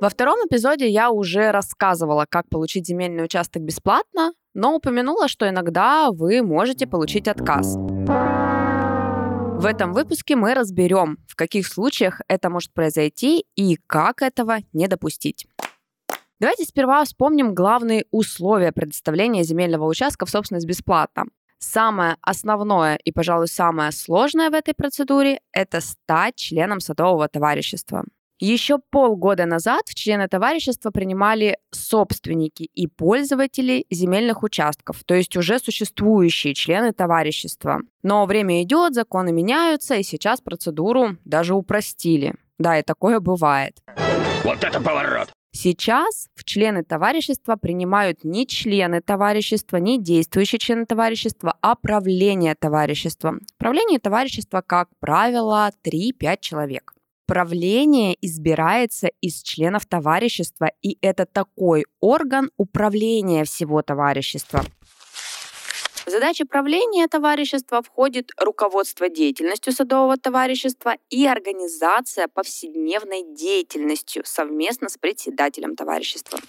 Во втором эпизоде я уже рассказывала, как получить земельный участок бесплатно, но упомянула, что иногда вы можете получить отказ. В этом выпуске мы разберем, в каких случаях это может произойти и как этого не допустить. Давайте сперва вспомним главные условия предоставления земельного участка в собственность бесплатно. Самое основное и, пожалуй, самое сложное в этой процедуре – это стать членом садового товарищества. Еще полгода назад в члены товарищества принимали собственники и пользователи земельных участков, то есть уже существующие члены товарищества. Но время идет, законы меняются, и сейчас процедуру даже упростили. Да, и такое бывает. Вот это поворот! Сейчас в члены товарищества принимают не члены товарищества, не действующие члены товарищества, а правление товарищества. Правление товарищества, как правило, 3-5 человек правление избирается из членов товарищества, и это такой орган управления всего товарищества. В задачи правления товарищества входит руководство деятельностью садового товарищества и организация повседневной деятельностью совместно с председателем товарищества.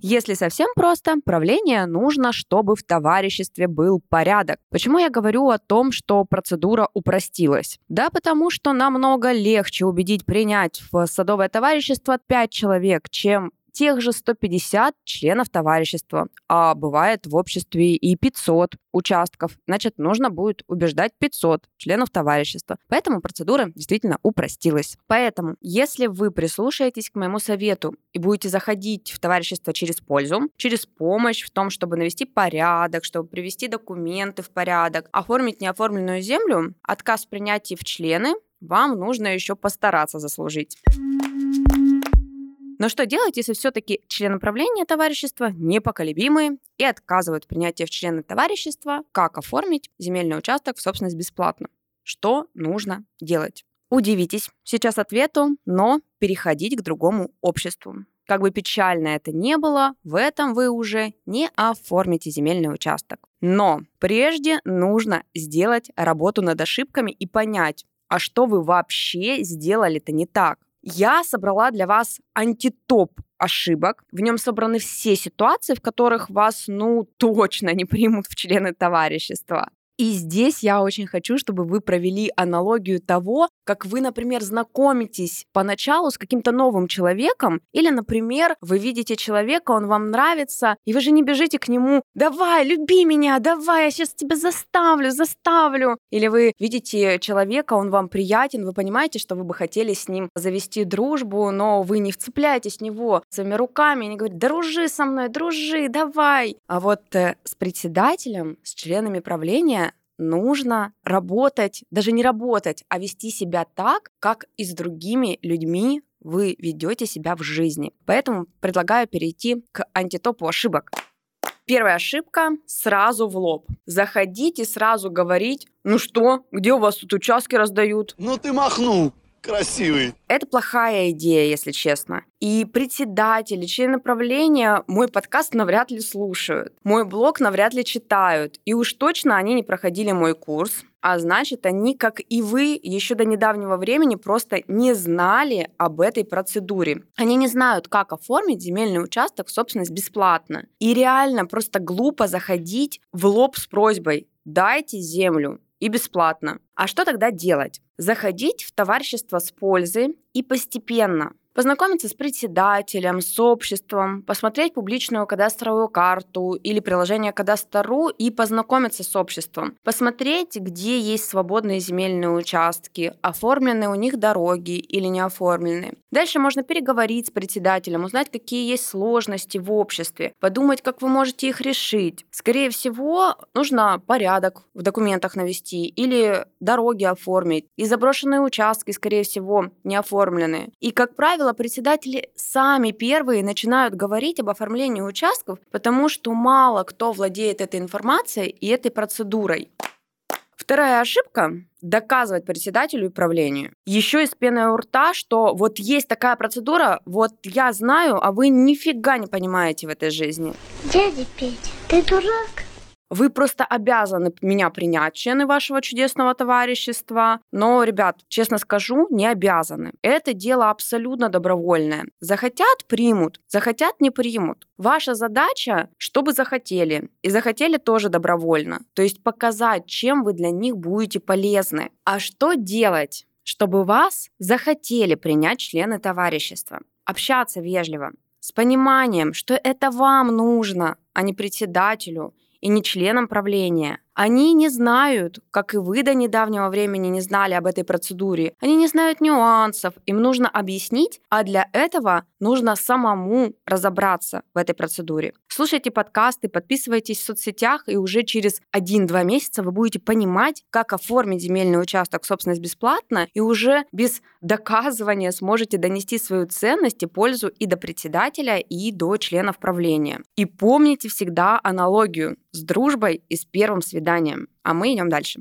Если совсем просто, правление нужно, чтобы в товариществе был порядок. Почему я говорю о том, что процедура упростилась? Да потому что намного легче убедить принять в садовое товарищество 5 человек, чем тех же 150 членов товарищества, а бывает в обществе и 500 участков. Значит, нужно будет убеждать 500 членов товарищества. Поэтому процедура действительно упростилась. Поэтому, если вы прислушаетесь к моему совету и будете заходить в товарищество через пользу, через помощь в том, чтобы навести порядок, чтобы привести документы в порядок, оформить неоформленную землю, отказ в принятии в члены вам нужно еще постараться заслужить. Но что делать, если все-таки члены правления товарищества непоколебимые и отказывают в принятии в члены товарищества? Как оформить земельный участок в собственность бесплатно? Что нужно делать? Удивитесь сейчас ответу, но переходить к другому обществу. Как бы печально это ни было, в этом вы уже не оформите земельный участок. Но прежде нужно сделать работу над ошибками и понять, а что вы вообще сделали-то не так. Я собрала для вас антитоп ошибок. В нем собраны все ситуации, в которых вас, ну, точно не примут в члены товарищества. И здесь я очень хочу, чтобы вы провели аналогию того, как вы, например, знакомитесь поначалу с каким-то новым человеком, или, например, вы видите человека, он вам нравится, и вы же не бежите к нему «давай, люби меня, давай, я сейчас тебя заставлю, заставлю». Или вы видите человека, он вам приятен, вы понимаете, что вы бы хотели с ним завести дружбу, но вы не вцепляетесь в него своими руками, и не говорите «дружи со мной, дружи, давай». А вот э, с председателем, с членами правления нужно работать, даже не работать, а вести себя так, как и с другими людьми вы ведете себя в жизни. Поэтому предлагаю перейти к антитопу ошибок. Первая ошибка – сразу в лоб. Заходить и сразу говорить, ну что, где у вас тут участки раздают? Ну ты махнул красивый. Это плохая идея, если честно. И председатели, члены правления мой подкаст навряд ли слушают. Мой блог навряд ли читают. И уж точно они не проходили мой курс. А значит, они, как и вы, еще до недавнего времени просто не знали об этой процедуре. Они не знают, как оформить земельный участок в собственность бесплатно. И реально просто глупо заходить в лоб с просьбой «дайте землю» и бесплатно. А что тогда делать? Заходить в товарищество с пользой и постепенно познакомиться с председателем, с обществом, посмотреть публичную кадастровую карту или приложение Кадастру и познакомиться с обществом, посмотреть, где есть свободные земельные участки, оформлены у них дороги или не оформлены. Дальше можно переговорить с председателем, узнать, какие есть сложности в обществе, подумать, как вы можете их решить. Скорее всего, нужно порядок в документах навести или дороги оформить. И заброшенные участки, скорее всего, не оформлены. И, как правило, правило, председатели сами первые начинают говорить об оформлении участков, потому что мало кто владеет этой информацией и этой процедурой. Вторая ошибка – доказывать председателю и правлению. Еще из пены у рта, что вот есть такая процедура, вот я знаю, а вы нифига не понимаете в этой жизни. Дядя Петя, ты дурак? Вы просто обязаны меня принять, члены вашего чудесного товарищества. Но, ребят, честно скажу, не обязаны. Это дело абсолютно добровольное. Захотят – примут, захотят – не примут. Ваша задача, чтобы захотели. И захотели тоже добровольно. То есть показать, чем вы для них будете полезны. А что делать, чтобы вас захотели принять члены товарищества? Общаться вежливо, с пониманием, что это вам нужно, а не председателю – и не членом правления. Они не знают, как и вы до недавнего времени не знали об этой процедуре. Они не знают нюансов, им нужно объяснить, а для этого нужно самому разобраться в этой процедуре. Слушайте подкасты, подписывайтесь в соцсетях, и уже через 1-2 месяца вы будете понимать, как оформить земельный участок в собственность бесплатно, и уже без доказывания сможете донести свою ценность и пользу и до председателя, и до членов правления. И помните всегда аналогию с дружбой и с первым свиданием. А мы идем дальше.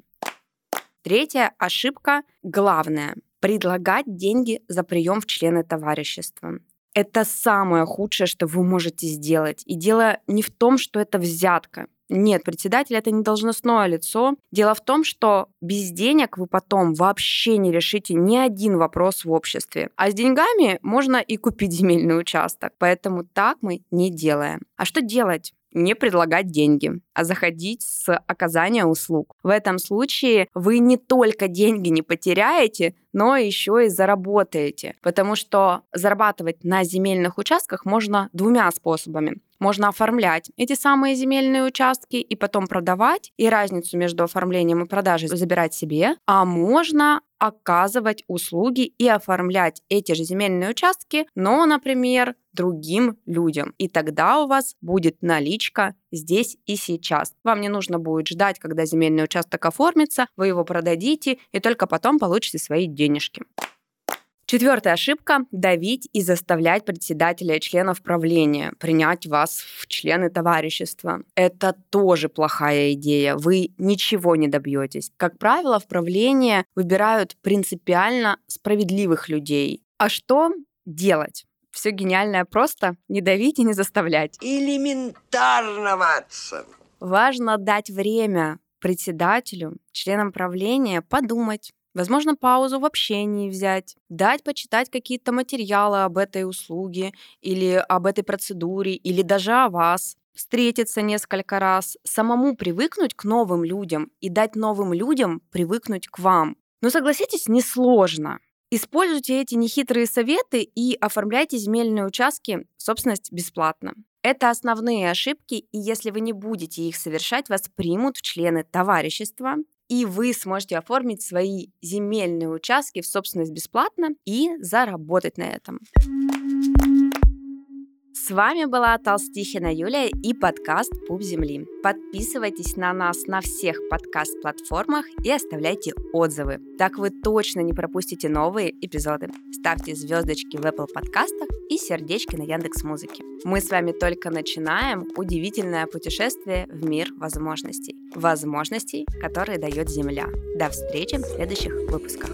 Третья ошибка, главная – предлагать деньги за прием в члены товарищества. Это самое худшее, что вы можете сделать. И дело не в том, что это взятка. Нет, председатель это не должностное лицо. Дело в том, что без денег вы потом вообще не решите ни один вопрос в обществе. А с деньгами можно и купить земельный участок. Поэтому так мы не делаем. А что делать? не предлагать деньги, заходить с оказания услуг. В этом случае вы не только деньги не потеряете, но еще и заработаете, потому что зарабатывать на земельных участках можно двумя способами. Можно оформлять эти самые земельные участки и потом продавать, и разницу между оформлением и продажей забирать себе, а можно оказывать услуги и оформлять эти же земельные участки, но, например, другим людям. И тогда у вас будет наличка здесь и сейчас. Вам не нужно будет ждать, когда земельный участок оформится, вы его продадите и только потом получите свои денежки. Четвертая ошибка – давить и заставлять председателя и членов правления принять вас в члены товарищества. Это тоже плохая идея. Вы ничего не добьетесь. Как правило, в правление выбирают принципиально справедливых людей. А что делать? Все гениальное просто не давить и не заставлять. Элементарно, Ватсон. Важно дать время председателю, членам правления подумать, Возможно, паузу в общении взять, дать почитать какие-то материалы об этой услуге или об этой процедуре, или даже о вас встретиться несколько раз, самому привыкнуть к новым людям и дать новым людям привыкнуть к вам. Но согласитесь, несложно. Используйте эти нехитрые советы и оформляйте земельные участки в собственность бесплатно. Это основные ошибки, и если вы не будете их совершать, вас примут в члены товарищества, и вы сможете оформить свои земельные участки в собственность бесплатно и заработать на этом. С вами была Толстихина Юлия и подкаст «Пуп земли». Подписывайтесь на нас на всех подкаст-платформах и оставляйте отзывы. Так вы точно не пропустите новые эпизоды. Ставьте звездочки в Apple подкастах и сердечки на Яндекс Музыке. Мы с вами только начинаем удивительное путешествие в мир возможностей. Возможностей, которые дает Земля. До встречи в следующих выпусках.